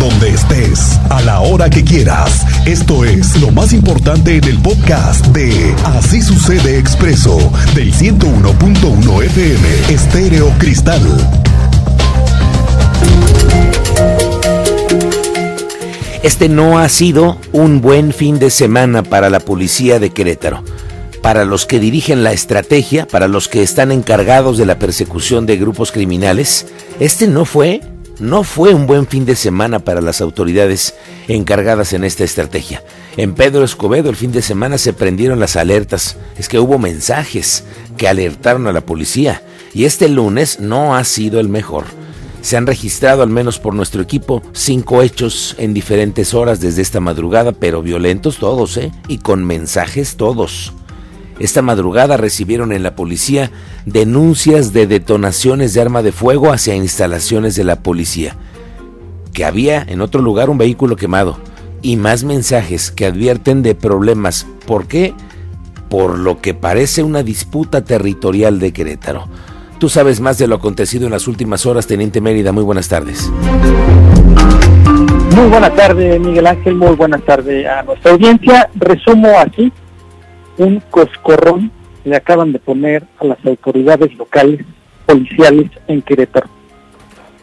donde estés, a la hora que quieras. Esto es lo más importante en el podcast de Así sucede expreso del 101.1 FM Estéreo Cristal. Este no ha sido un buen fin de semana para la policía de Querétaro para los que dirigen la estrategia, para los que están encargados de la persecución de grupos criminales, este no fue, no fue un buen fin de semana para las autoridades encargadas en esta estrategia. En Pedro Escobedo el fin de semana se prendieron las alertas, es que hubo mensajes que alertaron a la policía y este lunes no ha sido el mejor. Se han registrado, al menos por nuestro equipo, cinco hechos en diferentes horas desde esta madrugada, pero violentos todos, ¿eh? Y con mensajes todos. Esta madrugada recibieron en la policía denuncias de detonaciones de arma de fuego hacia instalaciones de la policía, que había en otro lugar un vehículo quemado y más mensajes que advierten de problemas. ¿Por qué? Por lo que parece una disputa territorial de Querétaro. Tú sabes más de lo acontecido en las últimas horas, Teniente Mérida. Muy buenas tardes. Muy buenas tardes, Miguel Ángel. Muy buenas tardes a nuestra audiencia. Resumo aquí un coscorrón le acaban de poner a las autoridades locales policiales en Querétaro.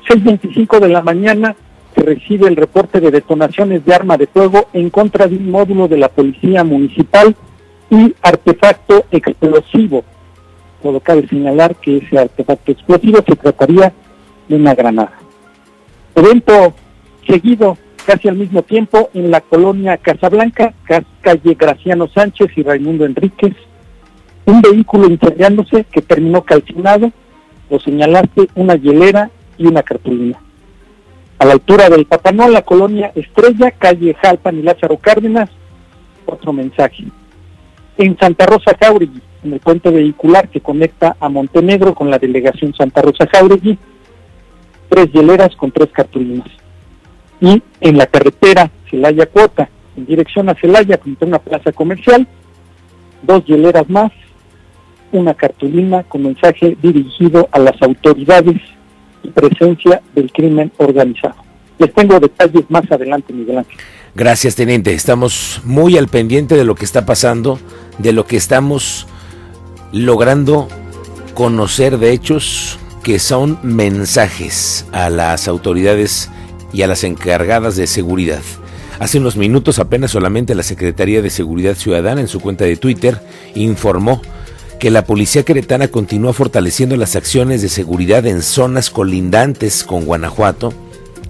6.25 de la mañana se recibe el reporte de detonaciones de arma de fuego en contra de un módulo de la Policía Municipal y artefacto explosivo. Todo cabe señalar que ese artefacto explosivo se trataría de una granada. Evento seguido casi al mismo tiempo en la colonia Casablanca, calle Graciano Sánchez y Raimundo Enríquez, un vehículo incendiándose que terminó calcinado, lo señalaste, una hielera y una cartulina. A la altura del Papanol, la colonia Estrella, calle Jalpan y Lázaro Cárdenas, otro mensaje. En Santa Rosa Jauregui, en el puente vehicular que conecta a Montenegro con la delegación Santa Rosa Jauregui, tres hieleras con tres cartulinas y en la carretera Celaya Cuota, en dirección a Celaya, frente a una plaza comercial, dos hieleras más, una cartulina con mensaje dirigido a las autoridades y presencia del crimen organizado. Les tengo detalles más adelante, Miguel Ángel. Gracias, teniente. Estamos muy al pendiente de lo que está pasando, de lo que estamos logrando conocer de hechos que son mensajes a las autoridades y a las encargadas de seguridad. Hace unos minutos apenas solamente la Secretaría de Seguridad Ciudadana en su cuenta de Twitter informó que la policía queretana continúa fortaleciendo las acciones de seguridad en zonas colindantes con Guanajuato,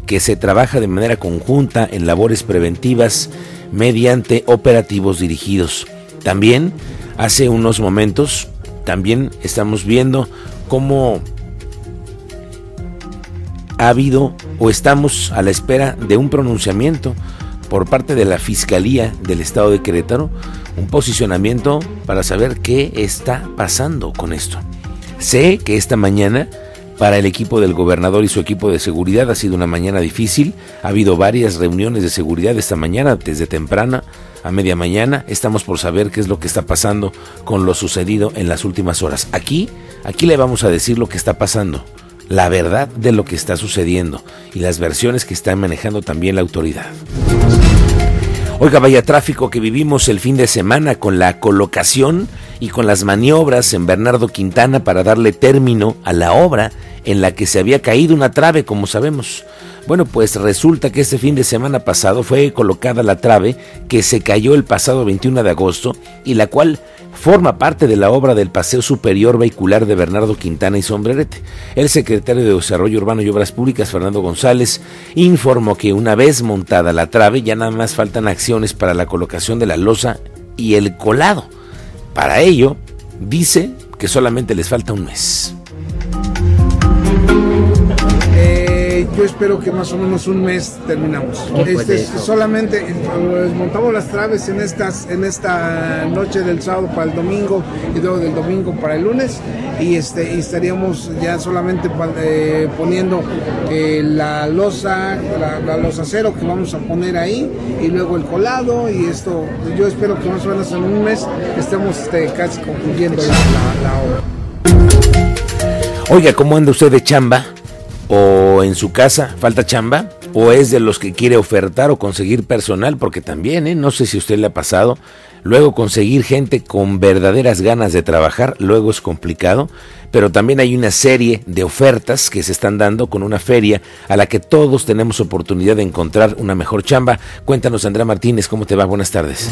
que se trabaja de manera conjunta en labores preventivas mediante operativos dirigidos. También, hace unos momentos, también estamos viendo cómo ha habido o estamos a la espera de un pronunciamiento por parte de la Fiscalía del Estado de Querétaro, un posicionamiento para saber qué está pasando con esto. Sé que esta mañana para el equipo del gobernador y su equipo de seguridad ha sido una mañana difícil, ha habido varias reuniones de seguridad esta mañana, desde temprana a media mañana, estamos por saber qué es lo que está pasando con lo sucedido en las últimas horas. Aquí, aquí le vamos a decir lo que está pasando la verdad de lo que está sucediendo y las versiones que está manejando también la autoridad. Oiga, vaya tráfico que vivimos el fin de semana con la colocación y con las maniobras en Bernardo Quintana para darle término a la obra en la que se había caído una trave, como sabemos. Bueno, pues resulta que este fin de semana pasado fue colocada la trave que se cayó el pasado 21 de agosto y la cual forma parte de la obra del Paseo Superior Vehicular de Bernardo Quintana y Sombrerete. El secretario de Desarrollo Urbano y Obras Públicas, Fernando González, informó que una vez montada la trave ya nada más faltan acciones para la colocación de la losa y el colado. Para ello, dice que solamente les falta un mes. Yo espero que más o menos un mes terminamos. Este, solamente pues, montamos las traves en estas en esta noche del sábado para el domingo y luego del domingo para el lunes y este estaríamos ya solamente eh, poniendo eh, la losa la, losa cero que vamos a poner ahí y luego el colado y esto yo espero que más o menos en un mes estemos este, casi concluyendo la, la obra. Oiga, ¿cómo anda usted de chamba? O en su casa falta chamba, o es de los que quiere ofertar o conseguir personal, porque también, ¿eh? no sé si a usted le ha pasado, luego conseguir gente con verdaderas ganas de trabajar, luego es complicado, pero también hay una serie de ofertas que se están dando con una feria a la que todos tenemos oportunidad de encontrar una mejor chamba. Cuéntanos, Andrea Martínez, ¿cómo te va? Buenas tardes.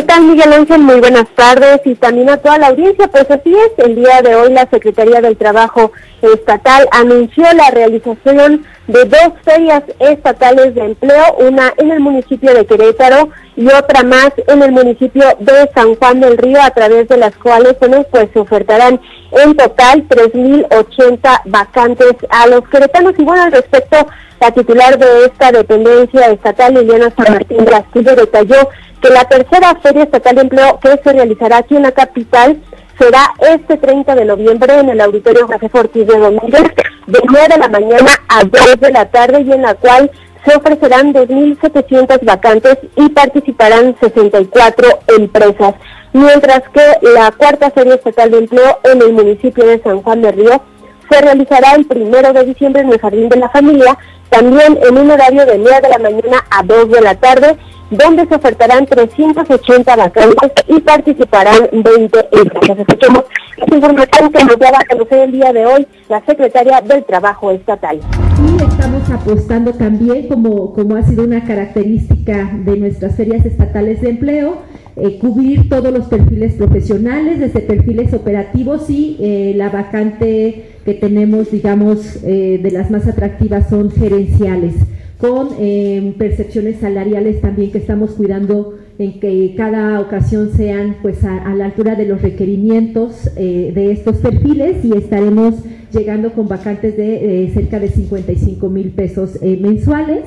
¿Qué tal, Miguel Ángel? Muy buenas tardes y también a toda la audiencia. Pues así es, el día de hoy la Secretaría del Trabajo Estatal anunció la realización de dos ferias estatales de empleo, una en el municipio de Querétaro y otra más en el municipio de San Juan del Río, a través de las cuales pues se ofertarán en total 3.080 vacantes a los queretanos. Y bueno, al respecto, la titular de esta dependencia estatal, Liliana San Martín Castillo, detalló que la tercera Feria Estatal de Empleo que se realizará aquí en la capital será este 30 de noviembre en el Auditorio José Ortiz de Domínguez, de 9 de la mañana a 2 de la tarde y en la cual se ofrecerán 2.700 vacantes y participarán 64 empresas. Mientras que la cuarta Feria Estatal de Empleo en el municipio de San Juan de Río se realizará el primero de diciembre en el Jardín de la Familia, también en un horario de 9 de la mañana a 2 de la tarde donde se ofertarán 380 vacantes y participarán 20 empresas. Escuchemos esta información que nos daba a conocer el día de hoy la secretaria del Trabajo Estatal. Y estamos apostando también, como, como ha sido una característica de nuestras ferias estatales de empleo, eh, cubrir todos los perfiles profesionales, desde perfiles operativos y eh, la vacante que tenemos, digamos, eh, de las más atractivas son gerenciales con eh, percepciones salariales también que estamos cuidando en que cada ocasión sean pues a, la altura de los requerimientos eh, de estos perfiles y estaremos llegando con vacantes de eh, cerca de 55 mil pesos mensuales.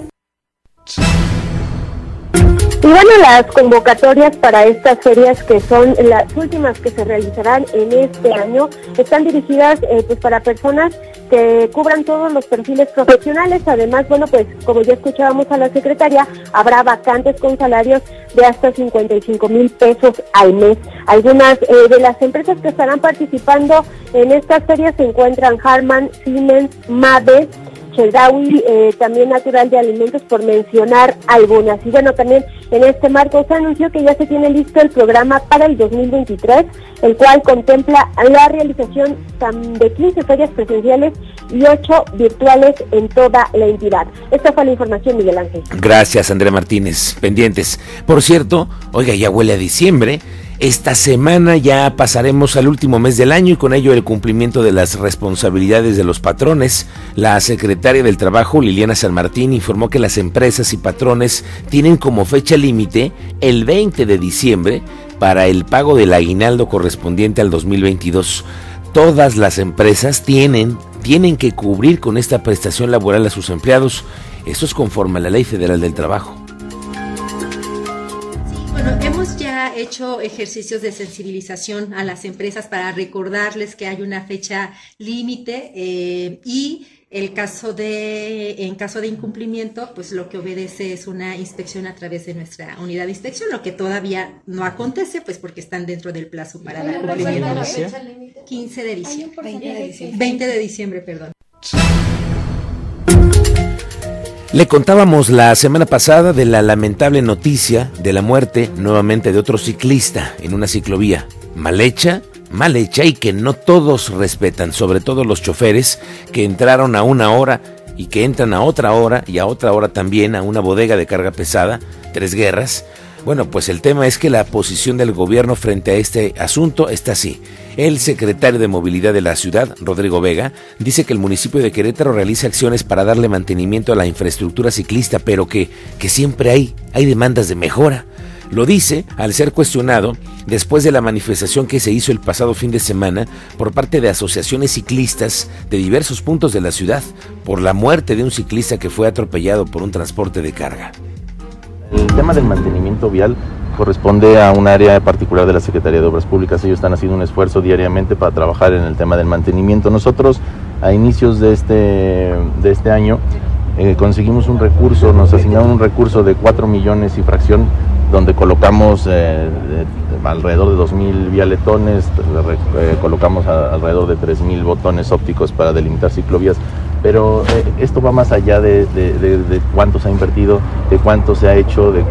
Y bueno, las convocatorias para estas ferias, que son las últimas que se realizarán en este año, están dirigidas pues para personas que cubran todos los perfiles profesionales. Además, bueno, pues como ya escuchábamos a la secretaria, habrá vacantes con salarios de hasta 55 mil pesos al mes. Algunas eh, de las empresas que estarán participando en estas ferias se encuentran Harman, Siemens, Mave, Chedraui, eh, también Natural de Alimentos, por mencionar algunas. Y bueno, también en este marco se anunció que ya se tiene listo el programa para el 2023, el cual contempla la realización de 15 ferias presenciales y 8 virtuales en toda la entidad. Esta fue la información, Miguel Ángel. Gracias, Andrea Martínez. Pendientes. Por cierto, oiga, ya huele a diciembre. Esta semana ya pasaremos al último mes del año y con ello el cumplimiento de las responsabilidades de los patrones. La secretaria del Trabajo, Liliana San Martín, informó que las empresas y patrones tienen como fecha límite el 20 de diciembre para el pago del aguinaldo correspondiente al 2022. Todas las empresas tienen, tienen que cubrir con esta prestación laboral a sus empleados. Eso es conforme a la Ley Federal del Trabajo. Bueno, hemos ya hecho ejercicios de sensibilización a las empresas para recordarles que hay una fecha límite eh, y el caso de, en caso de incumplimiento, pues lo que obedece es una inspección a través de nuestra unidad de inspección, lo que todavía no acontece, pues porque están dentro del plazo para dar cumplimiento. 15 de diciembre. 20 de diciembre. 20 de diciembre, perdón. Le contábamos la semana pasada de la lamentable noticia de la muerte nuevamente de otro ciclista en una ciclovía. Mal hecha, mal hecha y que no todos respetan, sobre todo los choferes que entraron a una hora y que entran a otra hora y a otra hora también a una bodega de carga pesada, tres guerras, bueno, pues el tema es que la posición del gobierno frente a este asunto está así. El secretario de Movilidad de la ciudad, Rodrigo Vega, dice que el municipio de Querétaro realiza acciones para darle mantenimiento a la infraestructura ciclista, pero que, que siempre hay, hay demandas de mejora. Lo dice al ser cuestionado después de la manifestación que se hizo el pasado fin de semana por parte de asociaciones ciclistas de diversos puntos de la ciudad por la muerte de un ciclista que fue atropellado por un transporte de carga. El tema del mantenimiento vial corresponde a un área particular de la Secretaría de Obras Públicas. Ellos están haciendo un esfuerzo diariamente para trabajar en el tema del mantenimiento. Nosotros, a inicios de este, de este año, eh, conseguimos un recurso, nos asignaron un recurso de 4 millones y fracción, donde colocamos eh, alrededor de 2.000 vialetones, eh, colocamos alrededor de 3.000 botones ópticos para delimitar ciclovías. Pero eh, esto va más allá de, cuánto se ha invertido, de cuánto se ha hecho, de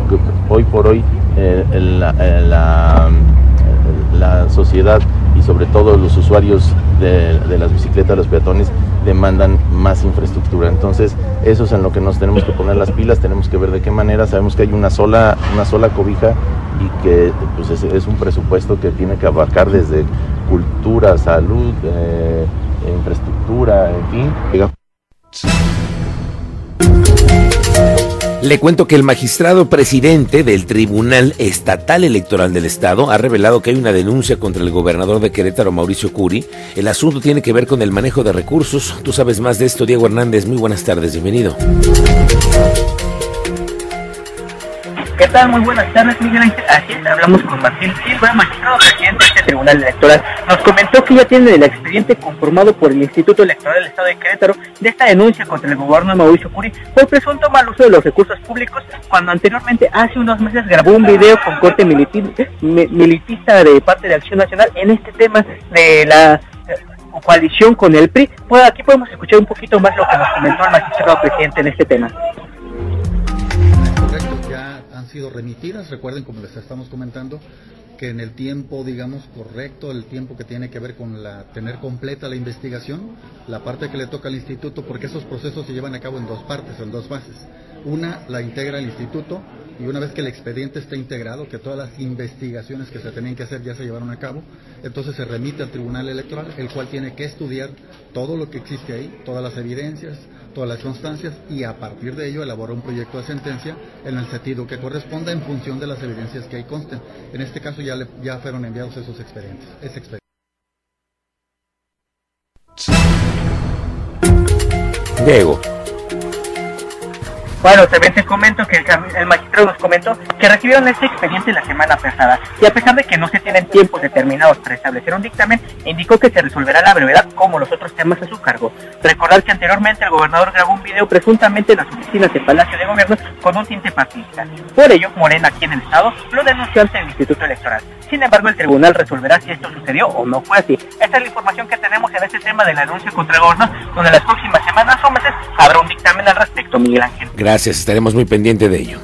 hoy por hoy eh, la, la, sociedad y sobre todo los usuarios de, las bicicletas, los peatones, demandan más infraestructura. Entonces, eso es en lo que nos tenemos que poner las pilas, tenemos que ver de qué manera, sabemos que hay una sola, una sola cobija y que pues, es, un presupuesto que tiene que abarcar desde cultura, salud, eh, infraestructura, en fin. Le cuento que el magistrado presidente del Tribunal Estatal Electoral del Estado ha revelado que hay una denuncia contra el gobernador de Querétaro, Mauricio Curi. El asunto tiene que ver con el manejo de recursos. Tú sabes más de esto, Diego Hernández. Muy buenas tardes, bienvenido. ¿Qué tal? Muy buenas tardes, Miguel Ángel. Aquí hablamos con Martín Silva, magistrado presidente de Tribunal Electoral. Nos comentó que ya tiene el expediente conformado por el Instituto Electoral del Estado de Querétaro de esta denuncia contra el gobierno de Mauricio Curi por presunto mal uso de los recursos públicos, cuando anteriormente, hace unos meses, grabó un video con corte militista de parte de Acción Nacional en este tema de la eh, coalición con el PRI. Pues aquí podemos escuchar un poquito más lo que nos comentó el magistrado presidente en este tema sido remitidas. Recuerden, como les estamos comentando, que en el tiempo, digamos, correcto, el tiempo que tiene que ver con la tener completa la investigación, la parte que le toca al instituto, porque esos procesos se llevan a cabo en dos partes, en dos fases. Una la integra el instituto y una vez que el expediente está integrado, que todas las investigaciones que se tenían que hacer ya se llevaron a cabo, entonces se remite al Tribunal Electoral, el cual tiene que estudiar todo lo que existe ahí, todas las evidencias, todas las constancias y a partir de ello elabora un proyecto de sentencia en el sentido que corresponda en función de las evidencias que ahí consten. En este caso ya, le, ya fueron enviados esos expedientes. Ese. Diego. Bueno, también te comento que el, magistrado nos comentó que recibieron este expediente la semana pasada y a pesar de que no se tienen tiempos determinados para establecer un dictamen, indicó que se resolverá la brevedad como los otros temas a su cargo. Recordar que anteriormente el gobernador grabó un video presuntamente en las oficinas del Palacio de Gobierno con un tinte partidista. Por ello, Morena aquí en el Estado lo denunció ante el Instituto Electoral. Sin embargo, el tribunal resolverá si esto sucedió o no fue así. Esta es la información que tenemos en este tema de la denuncia contra el donde las próximas semanas o meses habrá un dictamen al respecto, Miguel Ángel. Gracias, estaremos muy pendiente de ello.